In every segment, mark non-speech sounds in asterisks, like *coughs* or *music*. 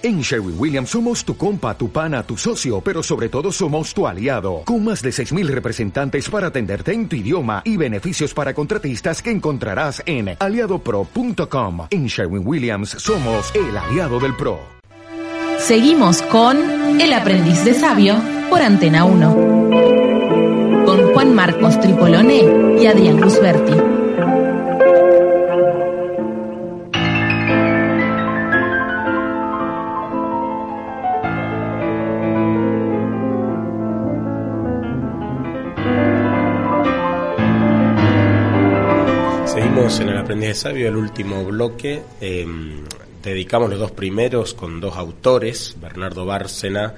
En Sherwin Williams somos tu compa, tu pana, tu socio, pero sobre todo somos tu aliado, con más de 6.000 representantes para atenderte en tu idioma y beneficios para contratistas que encontrarás en aliadopro.com. En Sherwin Williams somos el aliado del PRO. Seguimos con El aprendiz de sabio por Antena 1, con Juan Marcos Tripolone y Adrián Gusberti. En el el último bloque. Em, dedicamos los dos primeros con dos autores, Bernardo Bárcena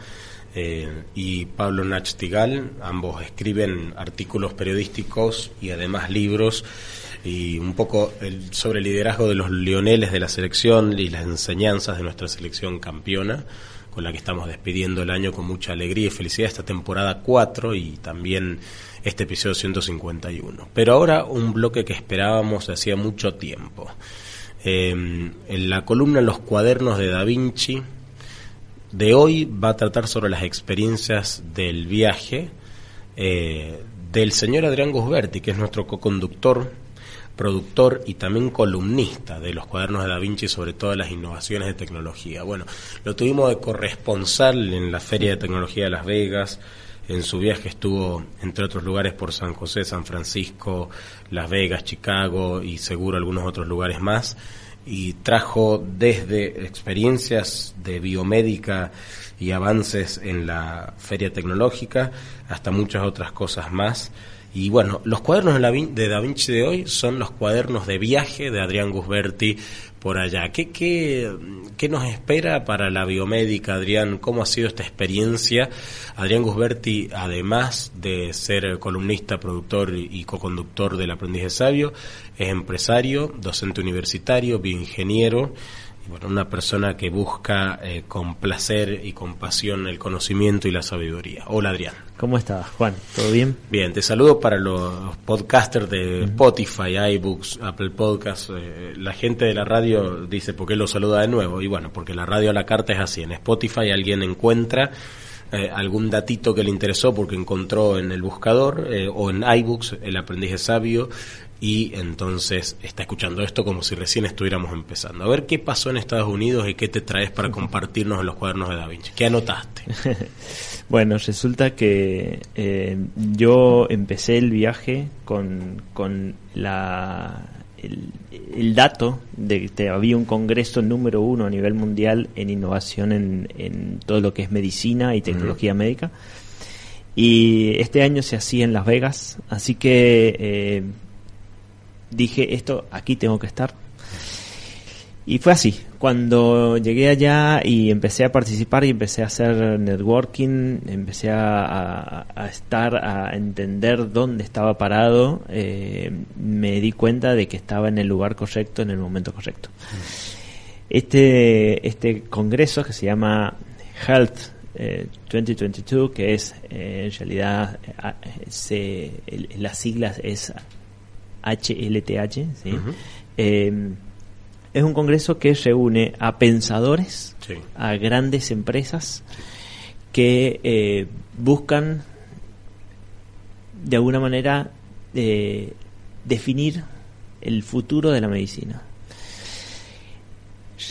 eh, y Pablo Nachtigal. Ambos escriben artículos periodísticos y además libros y un poco sobre el liderazgo de los leoneles de la selección y las enseñanzas de nuestra selección campeona con la que estamos despidiendo el año con mucha alegría y felicidad esta temporada 4 y también este episodio 151. Pero ahora un bloque que esperábamos hacía mucho tiempo. Em, en la columna Los cuadernos de Da Vinci de hoy va a tratar sobre las experiencias del viaje eh, del señor Adrián Gusberti, que es nuestro co-conductor, productor y también columnista de los cuadernos de Da Vinci sobre todas las innovaciones de tecnología. Bueno, lo tuvimos de corresponsal en la Feria de Tecnología de Las Vegas, en su viaje estuvo, entre otros lugares, por San José, San Francisco, Las Vegas, Chicago y seguro algunos otros lugares más. Y trajo desde experiencias de biomédica y avances en la feria tecnológica hasta muchas otras cosas más. Y bueno, los cuadernos de Da Vinci de hoy son los cuadernos de viaje de Adrián Gusberti por allá. ¿Qué, qué, qué nos espera para la biomédica, Adrián? ¿Cómo ha sido esta experiencia? Adrián Gusberti, además de ser columnista, productor y co-conductor del Aprendiz de Sabio, es empresario, docente universitario, bioingeniero bueno, una persona que busca eh, con placer y con pasión el conocimiento y la sabiduría. Hola Adrián. ¿Cómo estás, Juan? ¿Todo bien? Bien, te saludo para los podcasters de Spotify, iBooks, Apple Podcasts. Eh, la gente de la radio dice, ¿por qué lo saluda de nuevo? Y bueno, porque la radio a la carta es así. En Spotify alguien encuentra eh, algún datito que le interesó porque encontró en el buscador o en iBooks el aprendiz sabio y entonces está escuchando esto como si recién estuviéramos empezando. A ver qué pasó en Estados Unidos y qué te traes para compartirnos en los cuadernos de Da Vinci. ¿Qué anotaste? *laughs* bueno, resulta que eh, yo empecé el viaje con, con la, el, dato de que había un congreso número uno a nivel mundial en innovación en, en todo lo que es medicina y tecnología médica. Y este año se hacía en Las Vegas, así que... Eh, dije, esto aquí tengo que estar. Y fue así, cuando llegué allá y empecé a participar y empecé a hacer networking, empecé a, estar, a entender dónde estaba parado, eh, me di cuenta de que estaba en el lugar correcto, en el momento correcto. Este, este congreso que se llama Health 2022, eh, que es eh, en realidad se, las siglas es HLTH, em, es un congreso que reúne a pensadores, a grandes empresas que eh, buscan de alguna manera eh, definir el futuro de la medicina.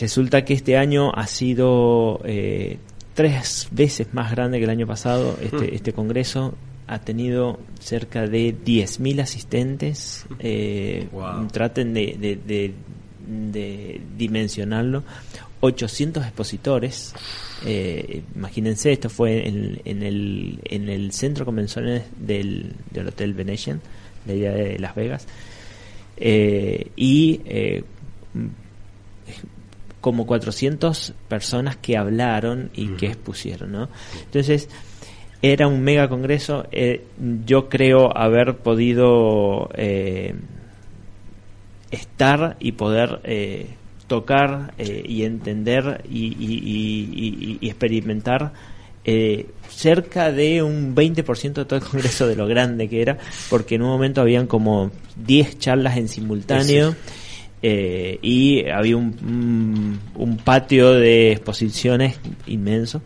Resulta que este año ha sido eh, tres veces más grande que el año pasado este, hmm. este congreso ha tenido cerca de 10.000 asistentes. Eh, traten de, dimensionarlo. 800 expositores. Eh, imagínense, esto fue en, el, en el centro convenciones del, del Hotel Venetian, de allá de Las Vegas. Eh, y como 400 personas que hablaron y que expusieron, ¿no? Entonces, era un mega congreso. Eh, yo creo haber podido eh, estar y poder eh, tocar y entender y, experimentar cerca de un 20% de todo el congreso de lo grande que era, porque en un momento habían como 10 charlas en simultáneo. eh, y había un, un, patio de exposiciones inmenso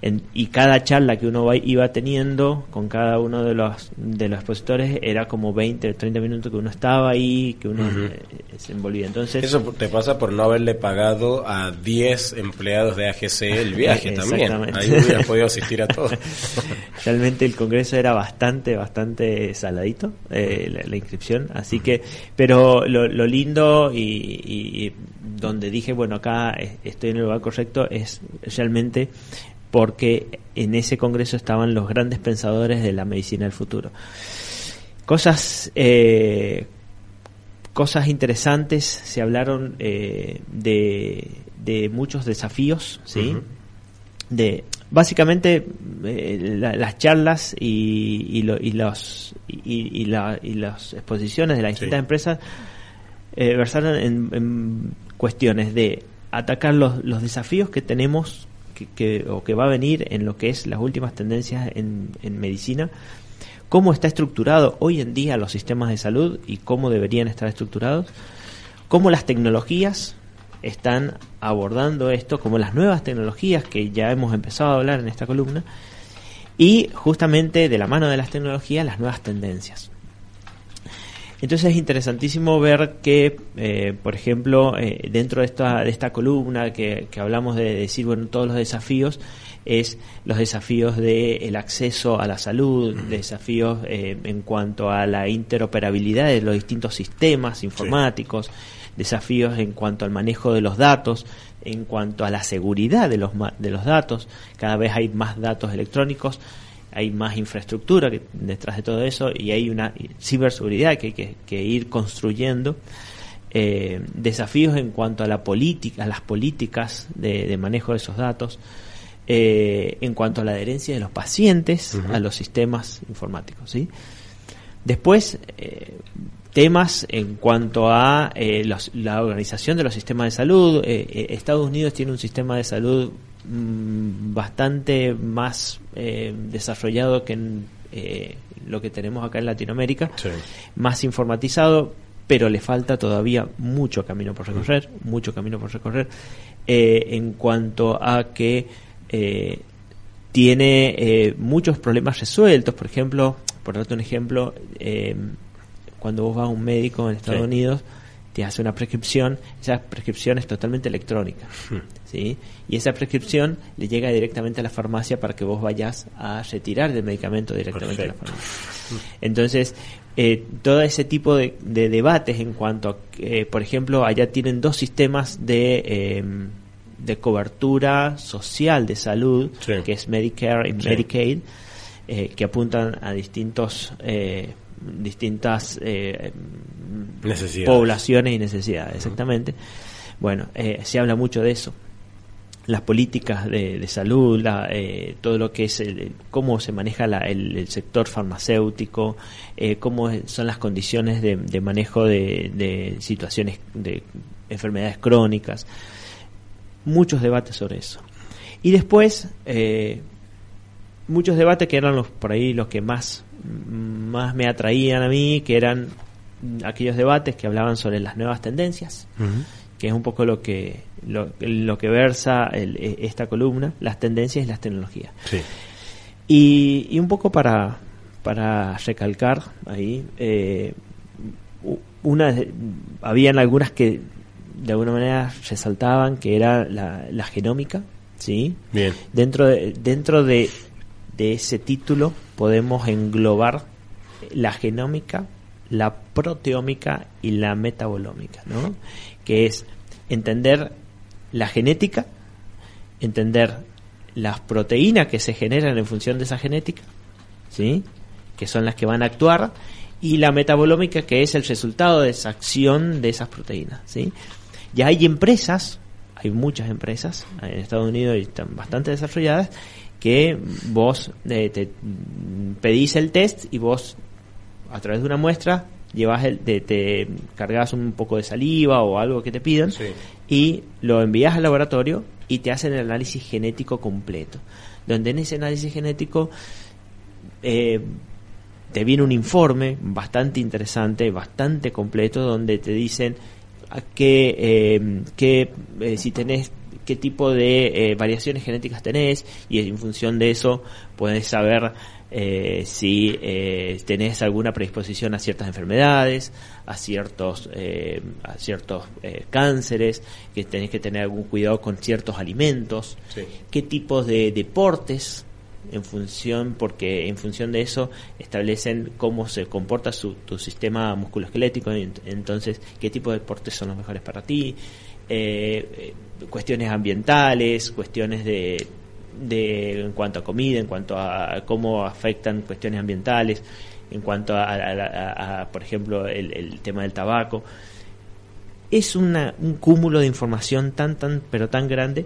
y cada charla que uno iba teniendo con cada uno de los de los expositores era como 20 30 minutos que uno estaba ahí que uno eh, se envolvía. Entonces eso te pasa por no haberle pagado a 10 empleados de AGC el viaje también. ahí hubieras podido asistir a *laughs* todo realmente el congreso era bastante bastante saladito eh, la, inscripción así que pero lo, lo lindo y, y donde dije bueno acá estoy en el lugar correcto es realmente porque en ese congreso estaban los grandes pensadores de la medicina del futuro. Cosas, eh, cosas interesantes, se hablaron eh, de, de, muchos desafíos, ¿sí? De, básicamente eh, las charlas y, y, los y, la, y, las exposiciones de las distintas empresas versaron en, en, cuestiones de atacar los, los desafíos que tenemos que, o que va a venir en lo que es las últimas tendencias en, en medicina, cómo está estructurado hoy en día los sistemas de salud y cómo deberían estar estructurados, cómo las tecnologías están abordando esto, como las nuevas tecnologías que ya hemos empezado a hablar en esta columna, y justamente de la mano de las tecnologías las nuevas tendencias. Entonces es interesantísimo ver que, eh, por ejemplo, eh, dentro de esta, de esta columna que, hablamos de decir, bueno, todos los desafíos, es los desafíos del el acceso a la salud, desafíos eh, en cuanto a la interoperabilidad de los distintos sistemas informáticos, desafíos en cuanto al manejo de los datos, en cuanto a la seguridad de los, de los datos, cada vez hay más datos electrónicos, hay más infraestructura que, detrás de todo eso y hay una ciberseguridad que hay que, ir construyendo. Eh, desafíos en cuanto a la política, a las políticas de, manejo de esos datos, eh, en cuanto a la adherencia de los pacientes a los sistemas informáticos. ¿sí? Después, eh, temas en cuanto a la organización de los sistemas de salud. Estados Unidos tiene un sistema de salud Mm, bastante más eh, desarrollado que en, eh, lo que tenemos acá en Latinoamérica, más informatizado, pero le falta todavía mucho camino por recorrer, mucho camino por recorrer eh, en cuanto a que tiene muchos problemas resueltos, por ejemplo, por darte un ejemplo, cuando vos vas a un médico en Estados Unidos, te hace una prescripción, esa prescripción es totalmente electrónica. ¿sí? Y esa prescripción le llega directamente a la farmacia para que vos vayas a retirar el medicamento directamente a la farmacia. Entonces, eh, todo ese tipo de, debates en cuanto a, eh, por ejemplo, allá tienen dos sistemas de, em, de cobertura social de salud, que es Medicare y Medicaid, eh, que apuntan a distintos distintas poblaciones y necesidades, exactamente. Bueno, se habla mucho de eso las políticas de, salud, eh, todo lo que es el, cómo se maneja el, sector farmacéutico, eh, cómo son las condiciones de, manejo de, situaciones de enfermedades crónicas, muchos debates sobre eso. Y después, eh, muchos debates que eran los por ahí los que más, más me atraían a mí, que eran aquellos debates que hablaban sobre las nuevas tendencias que es un poco lo que lo, lo que versa e, esta columna, las tendencias y las tecnologías. Y, y, un poco para, para recalcar ahí, eh, una, habían algunas que de alguna manera resaltaban que era la, la genómica, ¿sí? Bien. Dentro de, dentro de, de ese título podemos englobar la genómica, la proteómica y la metabolómica, ¿no? que es entender la genética, entender las proteínas que se generan en función de esa genética, ¿sí? que son las que van a actuar, y la metabolómica, que es el resultado de esa acción de esas proteínas. ¿sí? Ya hay empresas, hay muchas empresas en Estados Unidos y están bastante desarrolladas, que vos eh, te pedís el test y vos a través de una muestra llevas el, te, te, cargas un poco de saliva o algo que te pidan y lo envías al laboratorio y te hacen el análisis genético completo. Donde en ese análisis genético eh, te viene un informe bastante interesante, bastante completo, donde te dicen a qué, eh, si tenés qué tipo de variaciones genéticas tenés y en función de eso puedes saber eh, si eh, tenés alguna predisposición a ciertas enfermedades, a ciertos, eh, a ciertos eh, cánceres, que tenés que tener algún cuidado con ciertos alimentos, qué tipos de deportes en función porque en función de eso establecen cómo se comporta su, tu sistema musculoesquelético entonces qué tipo de deportes son los mejores para ti cuestiones ambientales cuestiones de de, en cuanto a comida, en cuanto a cómo afectan cuestiones ambientales, en cuanto a, por ejemplo, el, tema del tabaco. Es una, un cúmulo de información tan, tan, pero tan grande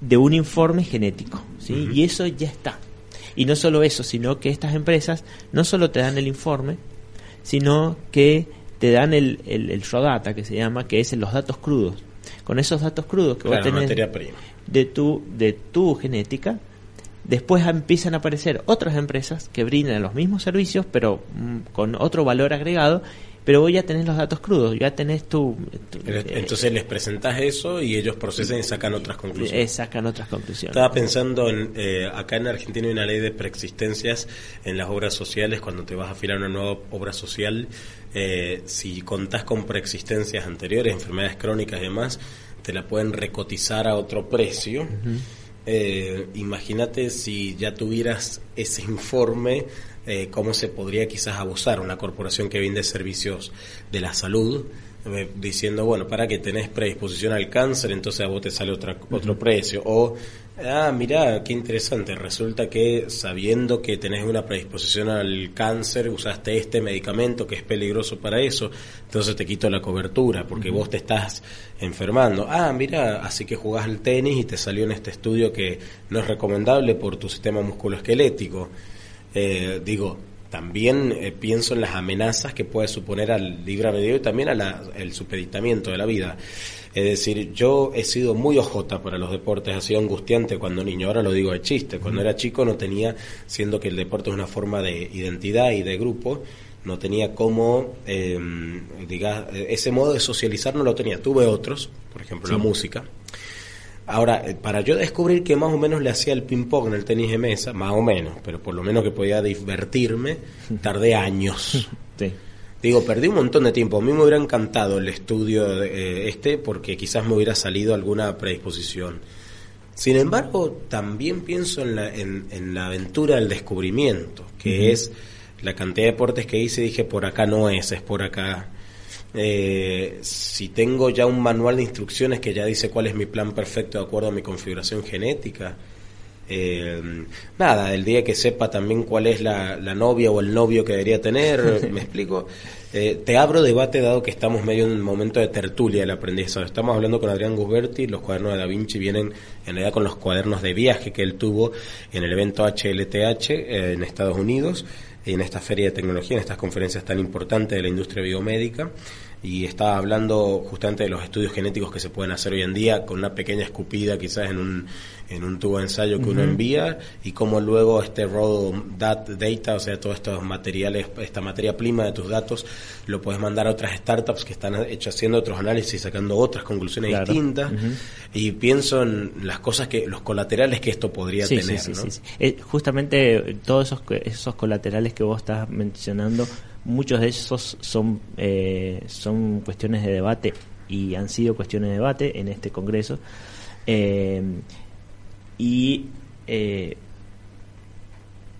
de un informe genético, ¿sí? Y eso ya está. Y no solo eso, sino que estas empresas no solo te dan el informe, sino que te dan el, el, el raw data, que se llama, que es los datos crudos. Con esos datos crudos que vos tenés, materia prima de tu, de tu genética, después empiezan a aparecer otras empresas que brindan los mismos servicios, pero mm, con otro valor agregado, pero vos ya tenés los datos crudos, ya tenés tu... Eh, entonces les presentas eso y ellos procesan y sacan otras conclusiones. Eh, sacan otras conclusiones. Estaba pensando en, eh, acá en Argentina hay una ley de preexistencias en las obras sociales, cuando te vas a afilar una nueva obra social, si contás con preexistencias anteriores, enfermedades crónicas y demás, te la pueden recotizar a otro precio. Eh, imagínate si ya tuvieras ese informe, eh, cómo se podría quizás abusar una corporación que vende servicios de la salud, eh, diciendo, bueno, para que tenés predisposición al cáncer, entonces a vos te sale otra, otro precio. O Ah, mira, qué interesante. Resulta que sabiendo que tenés una predisposición al cáncer, usaste este medicamento que es peligroso para eso, entonces te quito la cobertura porque vos te estás enfermando. Ah, mira, así que jugás al tenis y te salió en este estudio que no es recomendable por tu sistema musculoesquelético. Eh, digo, también eh, pienso en las amenazas que puede suponer al libre albedrío y también al supeditamiento de la vida. Es decir, yo he sido muy ojota para los deportes, ha sido angustiante cuando niño, ahora lo digo de chiste, cuando era chico no tenía, siendo que el deporte es una forma de identidad y de grupo, no tenía cómo, eh, diga, ese modo de socializar no lo tenía. Tuve otros, por ejemplo la música. Ahora, eh, para yo descubrir que más o menos le hacía el ping-pong en el tenis de mesa, más o menos, pero por lo menos que podía divertirme, tardé años. *laughs* Sí. Digo, perdí un montón de tiempo. A mí me hubiera encantado el estudio eh, este porque quizás me hubiera salido alguna predisposición. Sin embargo, también pienso en la, en, la aventura del descubrimiento, que es la cantidad de deportes que hice y dije, por acá no es, es por acá. Eh, si tengo ya un manual de instrucciones que ya dice cuál es mi plan perfecto de acuerdo a mi configuración genética, eh, nada, el día que sepa también cuál es la, novia o el novio que debería tener, *laughs* me explico. Eh, te abro debate dado que estamos medio en un momento de tertulia del aprendizaje. Estamos hablando con Adrián Gusberti, los cuadernos de Da Vinci vienen en realidad con los cuadernos de viaje que él tuvo en el evento HLTH eh, en Estados Unidos, en esta feria de tecnología, en estas conferencias tan importantes de la industria biomédica y estaba hablando justamente de los estudios genéticos que se pueden hacer hoy en día con una pequeña escupida quizás en un, en un tubo de ensayo que uno envía y cómo luego este raw data, o sea, todos estos materiales, esta materia prima de tus datos, lo puedes mandar a otras startups que están hecho, haciendo otros análisis y sacando otras conclusiones distintas. Y pienso en las cosas que, los colaterales que esto podría tener. ¿no? Eh, justamente todos esos, esos colaterales que vos estás mencionando Muchos de esos son, eh, son cuestiones de debate y han sido cuestiones de debate en este Congreso. Eh, y eh,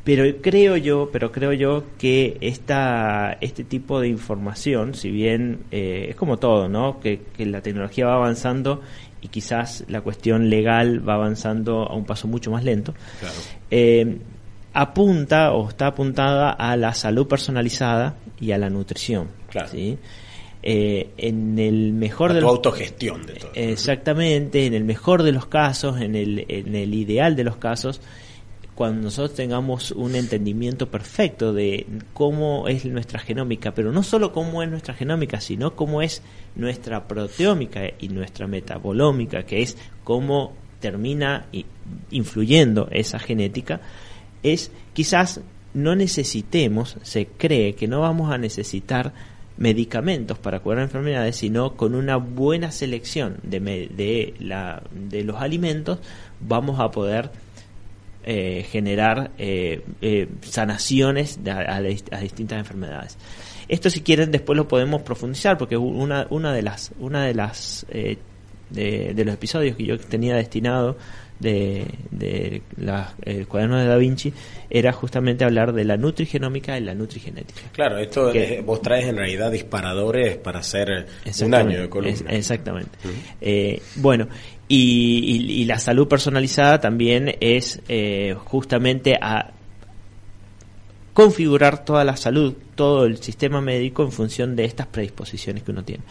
pero creo yo pero creo yo que esta este tipo de información si bien es como todo no que, la tecnología va avanzando y quizás la cuestión legal va avanzando a un paso mucho más lento claro apunta o está apuntada a la salud personalizada y a la nutrición. ¿sí? Eh, en el mejor de los autogestión de todo. Exactamente, en el mejor de los casos, en el, en el ideal de los casos, cuando nosotros tengamos un entendimiento perfecto de cómo es nuestra genómica, pero no solo cómo es nuestra genómica, sino cómo es nuestra proteómica y nuestra metabolómica, que es cómo termina influyendo esa genética, es quizás no necesitemos, se cree que no vamos a necesitar medicamentos para curar enfermedades, sino con una buena selección de, de, la, de los alimentos vamos a poder eh, generar eh, eh, sanaciones a, distintas enfermedades. Esto si quieren después lo podemos profundizar porque una, una de las una de las de, de, los episodios que yo tenía destinado de, de el cuaderno de Da Vinci era justamente hablar de la nutrigenómica y la nutrigenética. Claro, esto vos traes en realidad disparadores para hacer un año de columna. exactamente. Eh, bueno, y, la salud personalizada también es eh, justamente a configurar toda la salud, todo el sistema médico en función de estas predisposiciones que uno tiene.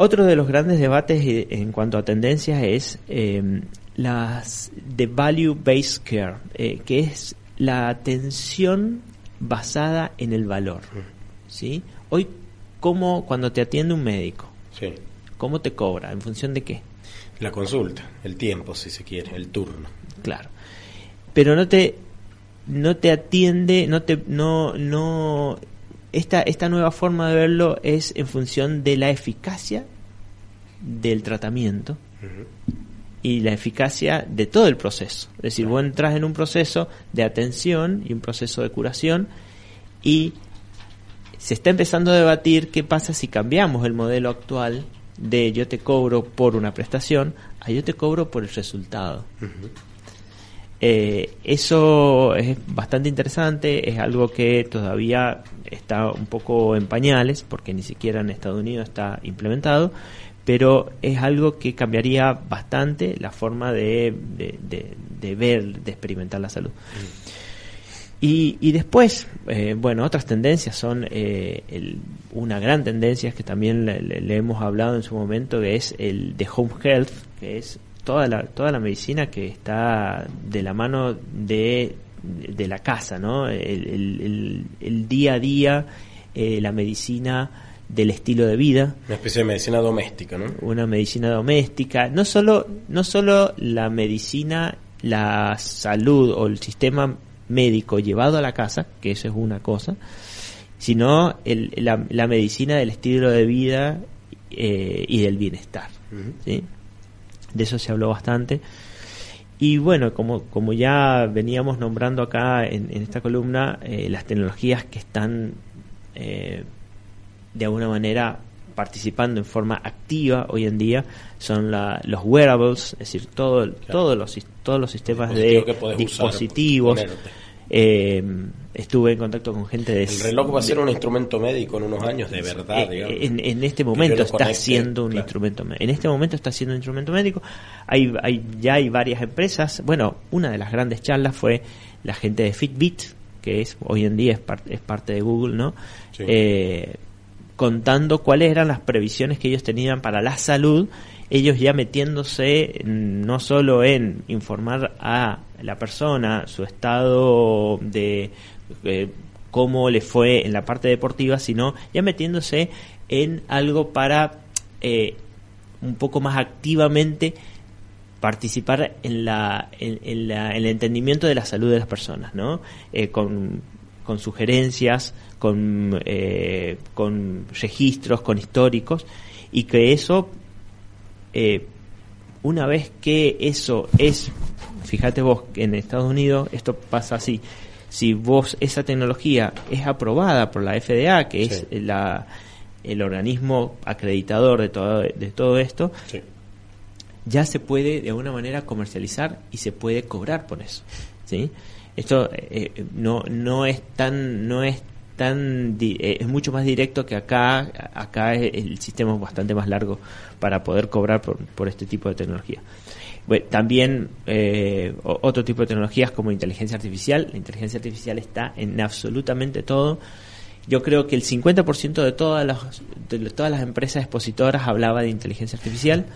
Otro de los grandes debates eh, en cuanto a tendencias es eh, las de value based care, eh, que es la atención basada en el valor. ¿sí? Hoy, ¿cómo cuando te atiende un médico? Sí. ¿Cómo te cobra? ¿En función de qué? La consulta, el tiempo, si se quiere, el turno. Claro. Pero no te no te atiende, no te no no esta, esta nueva forma de verlo es en función de la eficacia del tratamiento y la eficacia de todo el proceso. Es decir, vos entras en un proceso de atención y un proceso de curación y se está empezando a debatir qué pasa si cambiamos el modelo actual de yo te cobro por una prestación a yo te cobro por el resultado. Eh, eso es bastante interesante, es algo que todavía está un poco en pañales, porque ni siquiera en Estados Unidos está implementado, pero es algo que cambiaría bastante la forma de, de, ver, de experimentar la salud. Y, y, después, eh, bueno, otras tendencias son eh, una gran tendencia que también le, hemos hablado en su momento, que es el de home health, que es toda la, toda la medicina que está de la mano de, de la casa, ¿no? El, el, día a día, eh, la medicina del estilo de vida. Una especie de medicina doméstica, ¿no? Una medicina doméstica. No solo, no solo la medicina, la salud o el sistema médico llevado a la casa, que eso es una cosa, sino el, la, la, medicina del estilo de vida eh, y del bienestar. ¿sí? De eso se habló bastante. Y bueno, como, como ya veníamos nombrando acá en, esta columna, eh, las tecnologías que están eh, de alguna manera participando en forma activa hoy en día son los wearables, es decir, todo, todos, los, todos los sistemas de dispositivos. Eh, estuve en contacto con gente de... El reloj va a ser un instrumento médico en unos años, de verdad. Eh, en, este momento está siendo un instrumento En este momento está siendo un instrumento médico. Hay, hay, ya hay varias empresas. Bueno, una de las grandes charlas fue la gente de Fitbit, que es hoy en día es, es parte de Google, ¿no? Eh, contando cuáles eran las previsiones que ellos tenían para la salud ellos ya metiéndose no solo en informar a la persona su estado de eh, cómo le fue en la parte deportiva, sino ya metiéndose en algo para eh, un poco más activamente participar en, la, en, el entendimiento de la salud de las personas, ¿no? Eh, con, con, sugerencias, con, con registros, con históricos, y que eso eh, una vez que eso es, fíjate vos, que en Estados Unidos esto pasa así, si vos esa tecnología es aprobada por la FDA, que es la, el organismo acreditador de todo, de todo esto, ya se puede de alguna manera comercializar y se puede cobrar por eso. ¿sí? Esto eh, no, no es tan, no es tan eh, es mucho más directo que acá acá el sistema es bastante más largo para poder cobrar por, por este tipo de tecnología también eh, otro tipo de tecnologías como inteligencia artificial. La inteligencia artificial está en absolutamente todo. Yo creo que el 50% de todas las de todas las empresas expositoras hablaba de inteligencia artificial.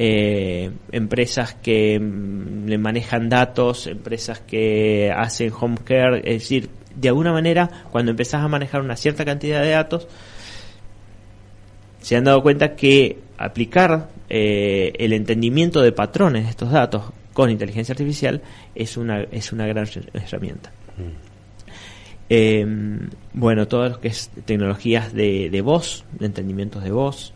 Eh, empresas que mm, le manejan datos, empresas que hacen home care, es decir, de alguna manera, cuando empezás a manejar una cierta cantidad de datos, se han dado cuenta que aplicar eh, el entendimiento de patrones de estos datos con inteligencia artificial es una, es una gran herramienta. Mm. Em, bueno, todo lo que es tecnologías de, de voz, de entendimientos de voz,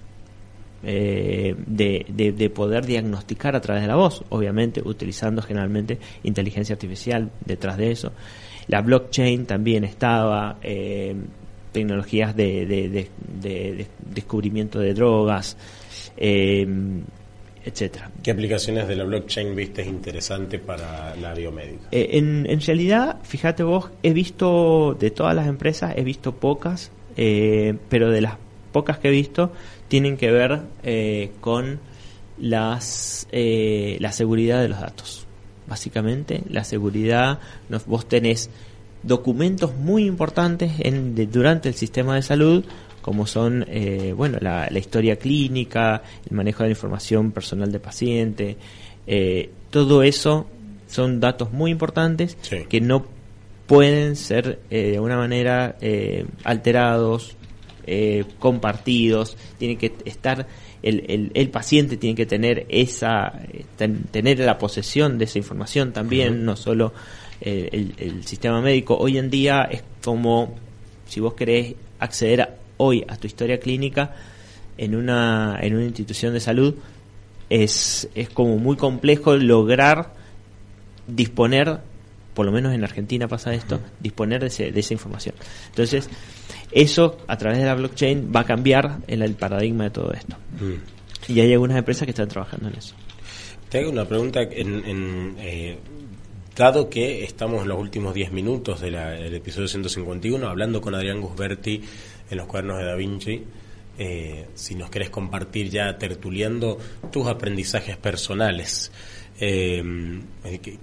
eh, de, de, poder diagnosticar a través de la voz, obviamente utilizando generalmente inteligencia artificial detrás de eso. La blockchain también estaba, eh, tecnologías de, de, descubrimiento de drogas, eh, etcétera. ¿Qué aplicaciones de la blockchain viste interesante para la biomédica? Eh, en, en, realidad, fíjate vos, he visto de todas las empresas, he visto pocas, pero de las pocas que he visto, tienen que ver eh, con las, eh, la seguridad de los datos. Básicamente, la seguridad, vos tenés documentos muy importantes en, durante el sistema de salud, como son eh, bueno la, historia clínica, el manejo de la información personal del paciente, todo eso son datos muy importantes que no pueden ser de alguna manera alterados, eh, compartidos, tiene que estar el, el, paciente tiene que tener esa tener la posesión de esa información también, no solo eh, el, sistema médico. Hoy en día es como si vos querés acceder hoy a tu historia clínica en una en una institución de salud es, es como muy complejo lograr disponer por lo menos en Argentina pasa esto, disponer de, de esa información. Entonces, eso, a través de la blockchain, va a cambiar el, el paradigma de todo esto. Mm. Y hay algunas empresas que están trabajando en eso. Te hago una pregunta. En, eh, dado que estamos en los últimos 10 minutos del episodio 151, hablando con Adrián Gusberti en los cuadernos de Da Vinci, eh, si nos querés compartir ya tertuliando tus aprendizajes personales. Eh,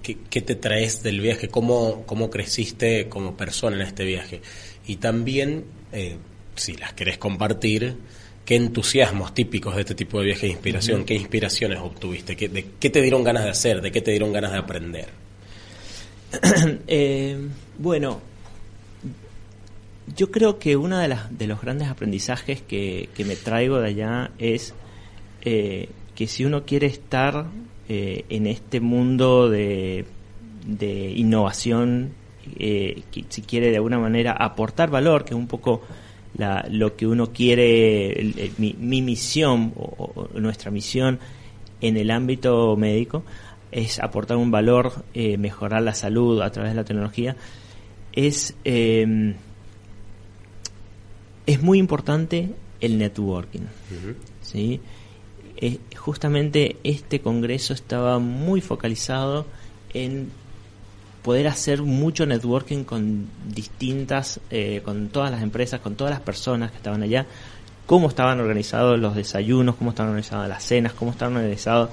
¿qué, ¿qué, te traes del viaje? ¿Cómo, ¿Cómo creciste como persona en este viaje? Y también eh, si las querés compartir, qué entusiasmos típicos de este tipo de viaje de inspiración, qué inspiraciones obtuviste, ¿Qué, de qué te dieron ganas de hacer, de qué te dieron ganas de aprender. *coughs* Eh, bueno, yo creo que uno de, de los grandes aprendizajes que, me traigo de allá es eh, que si uno quiere estar en este mundo de, de innovación eh, si quiere de alguna manera aportar valor, que es un poco lo que uno quiere, mi, misión o, nuestra misión en el ámbito médico es aportar un valor, eh, mejorar la salud a través de la tecnología, es, em, es muy importante el networking. ¿sí? Eh, justamente este congreso estaba muy focalizado en poder hacer mucho networking con distintas, eh, con todas las empresas, con todas las personas que estaban allá, cómo estaban organizados los desayunos, cómo estaban organizadas las cenas, cómo estaban organizados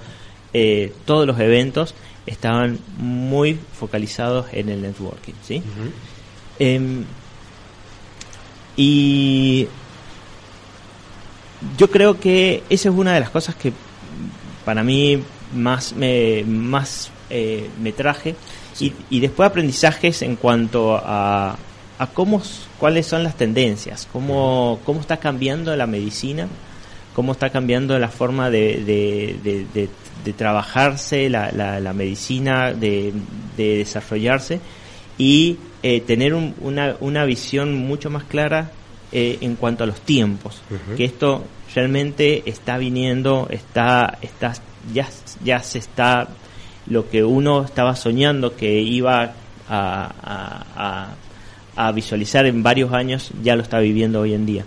eh, todos los eventos, estaban muy focalizados en el networking, ¿sí? Em, y yo creo que esa es una de las cosas que para mí más me, más, eh, me traje. Y, después aprendizajes en cuanto a, a cómo, cuáles son las tendencias, cómo, cómo está cambiando la medicina, cómo está cambiando la forma de, de, de, trabajarse la, la, medicina, de, desarrollarse y eh, tener una, una visión mucho más clara eh, en cuanto a los tiempos, que esto realmente está viniendo, está, está ya, ya se está lo que uno estaba soñando que iba a, a, visualizar en varios años, ya lo está viviendo hoy en día.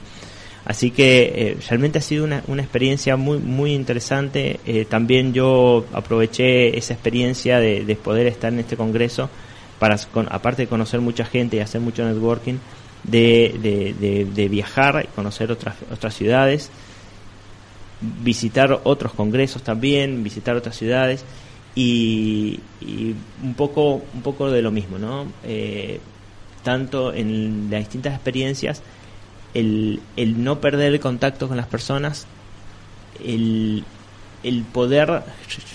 Así que eh, realmente ha sido una, una, experiencia muy muy interesante. Eh, también yo aproveché esa experiencia de, de, poder estar en este congreso para, aparte de conocer mucha gente y hacer mucho networking, de, de, de viajar y conocer otras, otras ciudades, visitar otros congresos también, visitar otras ciudades y, un poco un poco de lo mismo no eh, tanto en las distintas experiencias el, el no perder el contacto con las personas el, el poder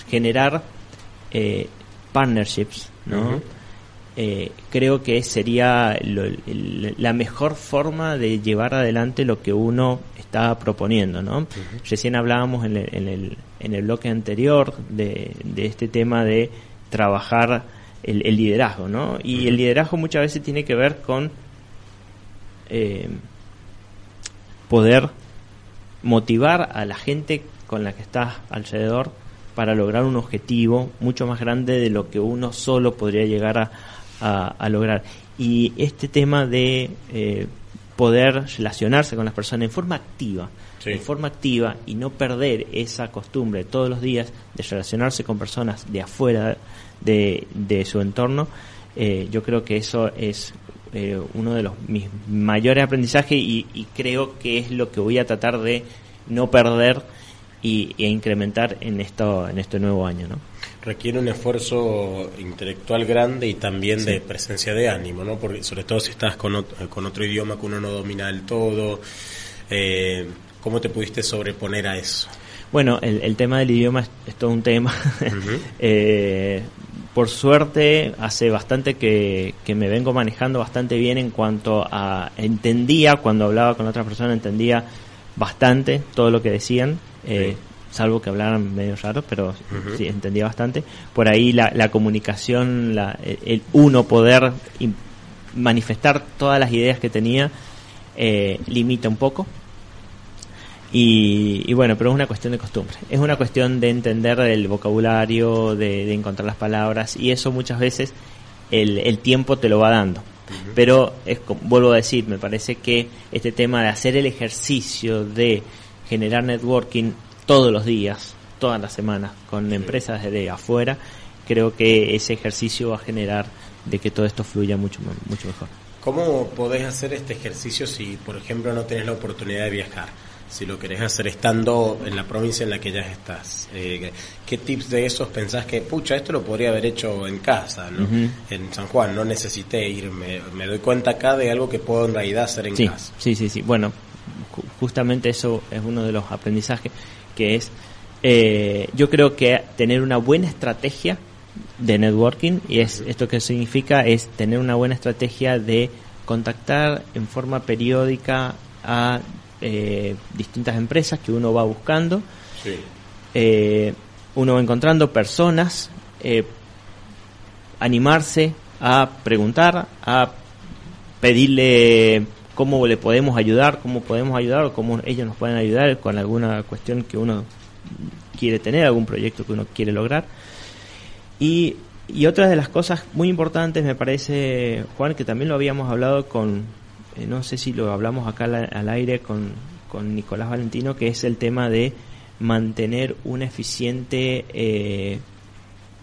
generar eh, partnerships no eh, creo que sería la mejor forma de llevar adelante lo que uno está proponiendo. ¿no? Recién hablábamos en el, en, el, en el bloque anterior de, de este tema de trabajar el, liderazgo, ¿no? Y el liderazgo muchas veces tiene que ver con eh, poder motivar a la gente con la que estás alrededor para lograr un objetivo mucho más grande de lo que uno solo podría llegar a, lograr. Y este tema de eh, poder relacionarse con las personas en forma activa, en forma activa y no perder esa costumbre todos los días de relacionarse con personas de afuera de, de su entorno, eh, yo creo que eso es eh, uno de los mis mayores aprendizajes y, creo que es lo que voy a tratar de no perder y, e incrementar en esto en este nuevo año, ¿no? Requiere un esfuerzo intelectual grande y también de presencia de ánimo, ¿no? Porque sobre todo si estás con otro, con otro idioma que uno no domina del todo, eh, ¿cómo te pudiste sobreponer a eso? Bueno, el, tema del idioma es, todo un tema. *laughs* eh, por suerte, hace bastante que, me vengo manejando bastante bien en cuanto a entendía, cuando hablaba con otras personas, entendía bastante todo lo que decían. Eh, salvo que hablaran medio raro, pero sí, entendía bastante. Por ahí la, la comunicación, la, el, uno poder manifestar todas las ideas que tenía, eh, limita un poco. Y, bueno, pero es una cuestión de costumbre. Es una cuestión de entender el vocabulario, de, encontrar las palabras, y eso muchas veces el, el tiempo te lo va dando. Pero es, vuelvo a decir, me parece que este tema de hacer el ejercicio de generar networking todos los días, todas las semanas, con empresas de afuera, creo que ese ejercicio va a generar de que todo esto fluya mucho, mucho mejor. ¿Cómo podés hacer este ejercicio si, por ejemplo, no tenés la oportunidad de viajar? Si lo querés hacer estando en la provincia en la que ya estás. Eh, ¿Qué tips de esos pensás que, pucha, esto lo podría haber hecho en casa, ¿no? En San Juan, no necesité irme, me doy cuenta acá de algo que puedo en realidad hacer en casa. Sí, sí, sí. Bueno, justamente eso es uno de los aprendizajes, que es, eh, yo creo que tener una buena estrategia de networking, y es esto que significa es tener una buena estrategia de contactar en forma periódica a eh, distintas empresas que uno va buscando. Eh, uno va encontrando personas, eh, animarse a preguntar, a pedirle cómo le podemos ayudar, cómo podemos ayudar o cómo ellos nos pueden ayudar con alguna cuestión que uno quiere tener, algún proyecto que uno quiere lograr. Y, y otra de las cosas muy importantes me parece, Juan, que también lo habíamos hablado con, eh, no sé si lo hablamos acá al, aire con, con, Nicolás Valentino, que es el tema de mantener una eficiente eh,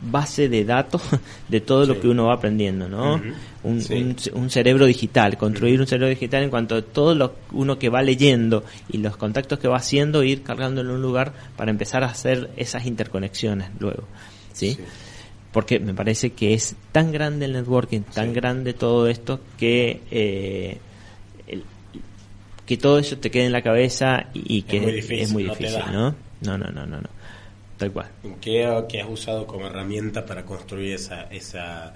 base de datos *laughs* de todo lo que uno va aprendiendo, ¿no? un, un, cerebro digital, construir un cerebro digital en cuanto a todo lo uno que va leyendo y los contactos que va haciendo, ir cargándolo en un lugar para empezar a hacer esas interconexiones luego, ¿sí? Porque me parece que es tan grande el networking, tan grande todo esto que eh, que todo eso te quede en la cabeza y, que es muy difícil, no, no, no, no, no, no, tal cual. ¿Qué, has usado como herramienta para construir esa, esa,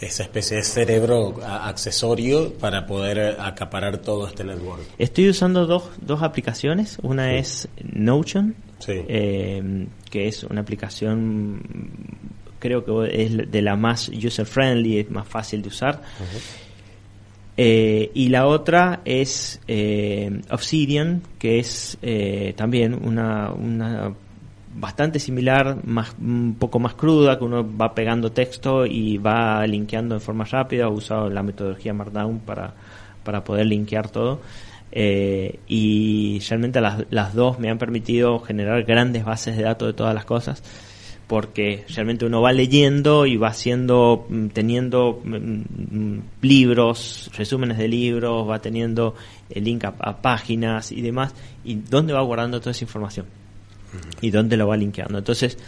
esa especie de cerebro accesorio para poder acaparar todo este network? Estoy usando dos, dos aplicaciones, una es Notion, eh, que es una aplicación creo que es de la más user friendly, es más fácil de usar. Eh, y la otra es eh, Obsidian, que es eh, también una, una bastante similar, más, un poco más cruda, que uno va pegando texto y va linkeando en forma rápida. Usado la metodología Markdown para, para poder linkear todo. y realmente las, las dos me han permitido generar grandes bases de datos de todas las cosas porque realmente uno va leyendo y va haciendo, mm, teniendo mm, mm, libros, resúmenes de libros, va teniendo el link a, páginas y demás, y dónde va guardando toda esa información y dónde lo va linkeando. Entonces,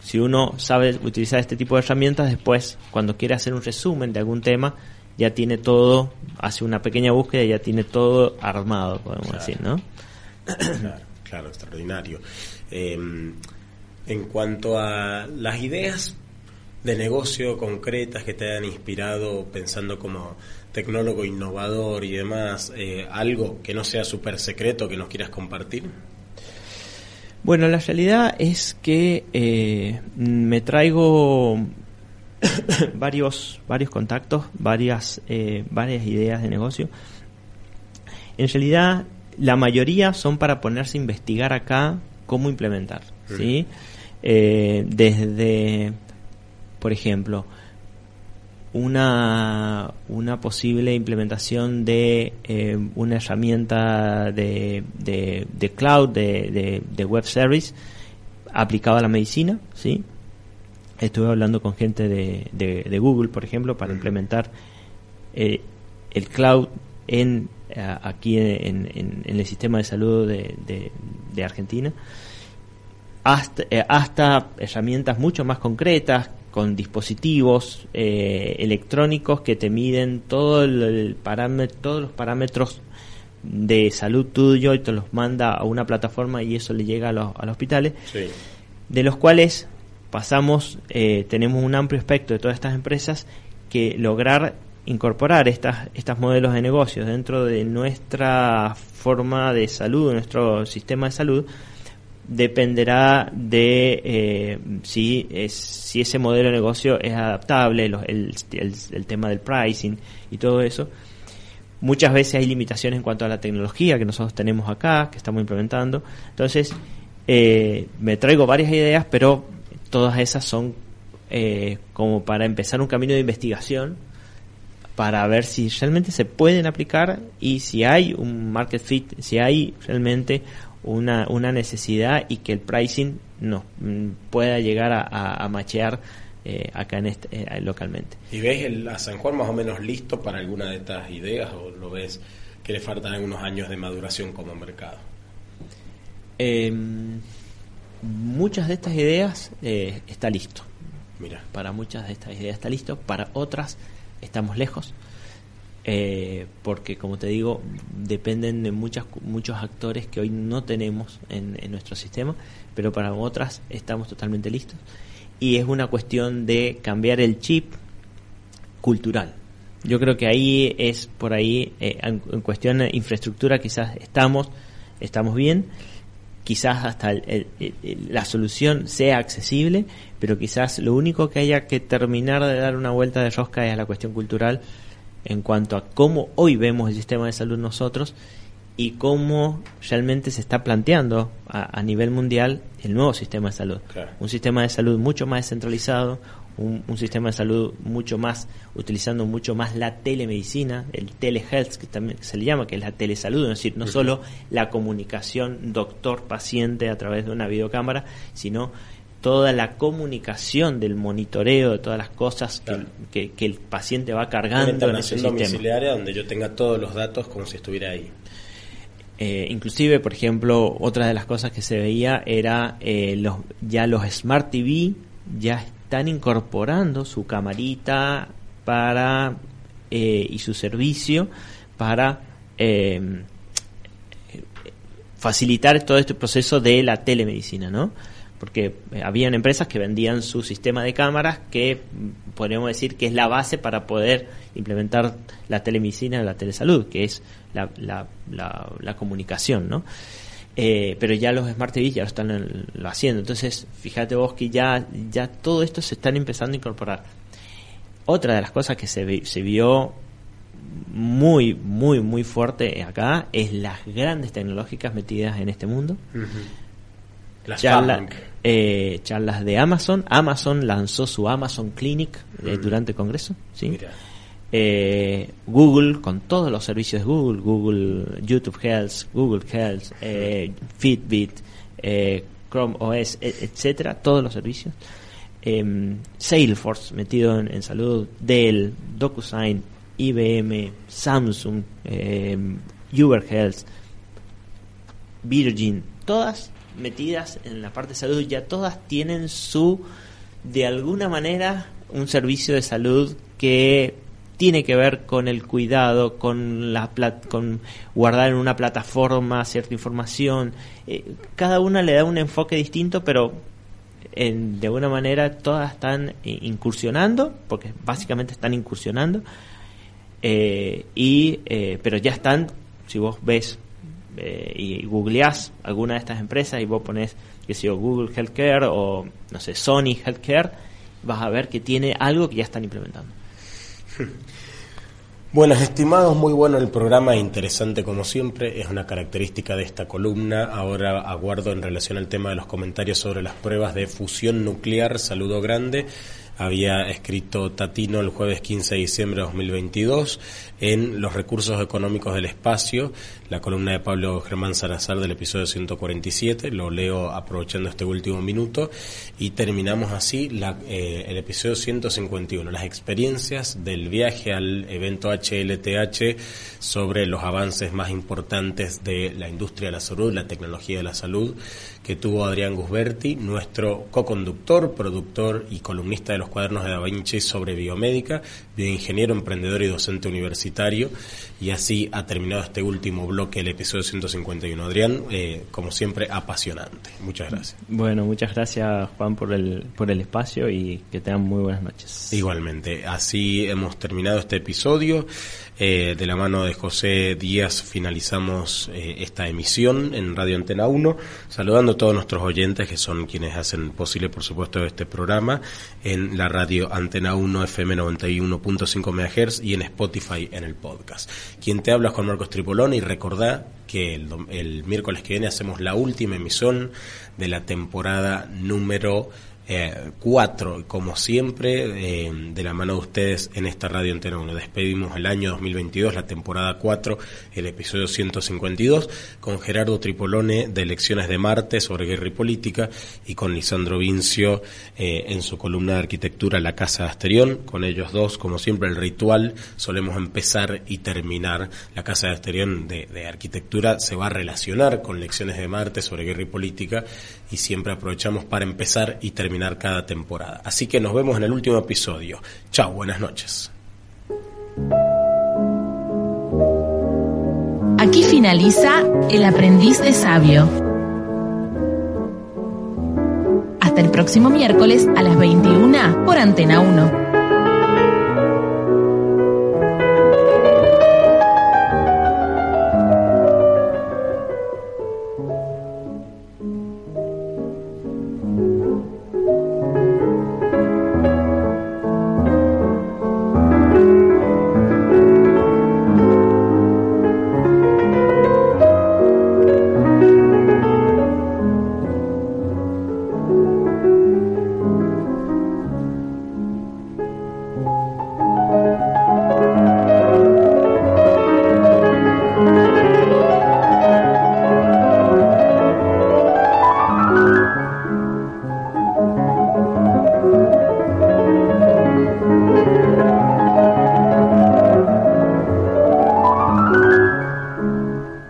si uno sabe utilizar este tipo de herramientas, después, cuando quiere hacer un resumen de algún tema, ya tiene todo, hace una pequeña búsqueda y ya tiene todo armado, podemos decir, ¿no? Claro, claro, extraordinario. Eh, en cuanto a las ideas de negocio concretas que te hayan inspirado pensando como tecnólogo innovador y demás, eh, algo que no sea súper secreto que nos quieras compartir? Bueno, la realidad es que eh, me traigo *coughs* varios, varios contactos, varias, eh, varias ideas de negocio en realidad la mayoría son para ponerse a investigar acá cómo implementar, ¿sí? Eh, desde, por ejemplo, una, una posible implementación de eh, una herramienta de, de, cloud, de, de, web service aplicada a la medicina, ¿sí? Estuve hablando con gente de, de, Google, por ejemplo, para implementar eh, el cloud en aquí en, en, el sistema de salud de, de Argentina hasta, eh, hasta, herramientas mucho más concretas con dispositivos eh, electrónicos que te miden todo el, parámetro, todos los parámetros de salud tuyo y te los manda a una plataforma y eso le llega a los, a los hospitales, de los cuales pasamos, eh, tenemos un amplio espectro de todas estas empresas que lograr incorporar estas, estos modelos de negocios dentro de nuestra forma de salud, nuestro sistema de salud, dependerá de eh, si, es, si ese modelo de negocio es adaptable, el, el, tema del pricing y todo eso. Muchas veces hay limitaciones en cuanto a la tecnología que nosotros tenemos acá, que estamos implementando. Entonces, eh, me traigo varias ideas, pero todas esas son eh, como para empezar un camino de investigación para ver si realmente se pueden aplicar y si hay un market fit, si hay realmente una, una necesidad y que el pricing no mm, pueda llegar a, a, machear eh, acá en este, eh, localmente. ¿Y ves el, a San Juan más o menos listo para alguna de estas ideas o lo ves que le faltan algunos años de maduración como mercado? Em, muchas de estas ideas eh, está listo. Mira. Para muchas de estas ideas está listo, para otras estamos lejos. Eh, porque como te digo, dependen de muchas, muchos actores que hoy no tenemos en, nuestro sistema, pero para otras estamos totalmente listos. Y es una cuestión de cambiar el chip cultural. Yo creo que ahí es por ahí, eh, en, cuestión de infraestructura quizás estamos, estamos bien, quizás hasta la solución sea accesible, pero quizás lo único que haya que terminar de dar una vuelta de rosca es la cuestión cultural en cuanto a cómo hoy vemos el sistema de salud nosotros y cómo realmente se está planteando a, nivel mundial el nuevo sistema de salud. Un sistema de salud mucho más descentralizado, un, sistema de salud mucho más, utilizando mucho más la telemedicina, el telehealth que también se le llama, que es la telesalud, es decir, no solo la comunicación doctor-paciente a través de una videocámara, sino toda la comunicación del monitoreo de todas las cosas que, el paciente va cargando en ese sistema. donde yo tenga todos los datos como si estuviera ahí. Eh, inclusive, por ejemplo, otra de las cosas que se veía era eh, los, ya los Smart TV ya están incorporando su camarita para eh, y su servicio para facilitar todo este proceso de la telemedicina, ¿no? Porque eh, habían empresas que vendían su sistema de cámaras que mm, podríamos decir que es la base para poder implementar la telemedicina, la telesalud, que es la, la, la, comunicación, ¿no? Eh, pero ya los Smart TV ya lo están lo haciendo. Entonces, fíjate vos que ya, ya todo esto se están empezando a incorporar. Otra de las cosas que se, se vio muy, muy, muy fuerte acá es las grandes tecnológicas metidas en este mundo. Charla, eh, charlas de Amazon. Amazon lanzó su Amazon Clinic eh, mm. durante el Congreso. ¿sí? Eh, Google, con todos los servicios de Google, Google YouTube Health, Google Health, Fitbit, Chrome OS, e, etcétera, todos los servicios. Em, Salesforce metido en, salud, Dell, DocuSign, IBM, Samsung, em, Uber Health, Virgin, todas metidas en la parte de salud ya todas tienen su, de alguna manera, un servicio de salud que tiene que ver con el cuidado, con la con guardar en una plataforma cierta información. Eh, cada una le da un enfoque distinto, pero en, de alguna manera todas están incursionando, porque básicamente están incursionando, eh, y eh, pero ya están, si vos ves eh, y googleás alguna de estas empresas y vos pones, que sea Google Healthcare o, no sé, Sony Healthcare, vas a ver que tiene algo que ya están implementando. *laughs* Bueno, estimados, muy bueno el programa, interesante como siempre, es una característica de esta columna. Ahora aguardo en relación al tema de los comentarios sobre las pruebas de fusión nuclear. Saludo grande había escrito Tatino el jueves 15 de diciembre de 2022 en Los recursos económicos del espacio, la columna de Pablo Germán Salazar del episodio 147, lo leo aprovechando este último minuto. Y terminamos así la, eh, el episodio 151, las experiencias del viaje al evento HLTH sobre los avances más importantes de la industria de la salud, la tecnología de la salud que tuvo Adrián Gusberti, nuestro co-conductor, productor y columnista de los cuadernos de Da Vinci sobre biomédica, bioingeniero, emprendedor y docente universitario. Y así ha terminado este último bloque, el episodio 151. Adrián, eh, como siempre, apasionante. Muchas gracias. Bueno, muchas gracias Juan por el, por el espacio y que tengan muy buenas noches. Igualmente, así hemos terminado este episodio. Eh, de la mano de José Díaz finalizamos eh, esta emisión en Radio Antena 1, saludando a todos nuestros oyentes que son quienes hacen posible, por supuesto, este programa en la radio Antena 1 FM 91.5 MHz y en Spotify en el podcast. Quien te habla Juan Marcos Tripolón y recordá que el, el miércoles que viene hacemos la última emisión de la temporada número eh, cuatro, como siempre, eh, de la mano de ustedes en esta radio Antena 1. Despedimos el año 2022, la temporada 4, el episodio 152, con Gerardo Tripolone de Elecciones de Marte sobre guerra y política y con Lisandro Vincio eh, en su columna de arquitectura La Casa de Asterión. Con ellos dos, como siempre, el ritual, solemos empezar y terminar. La Casa de Asterión de, de arquitectura se va a relacionar con Lecciones de Marte sobre guerra y política y siempre aprovechamos para empezar y terminar cada temporada. Así que nos vemos en el último episodio. Chao, buenas noches. Aquí finaliza El aprendiz de sabio. Hasta el próximo miércoles a las 21 por Antena 1.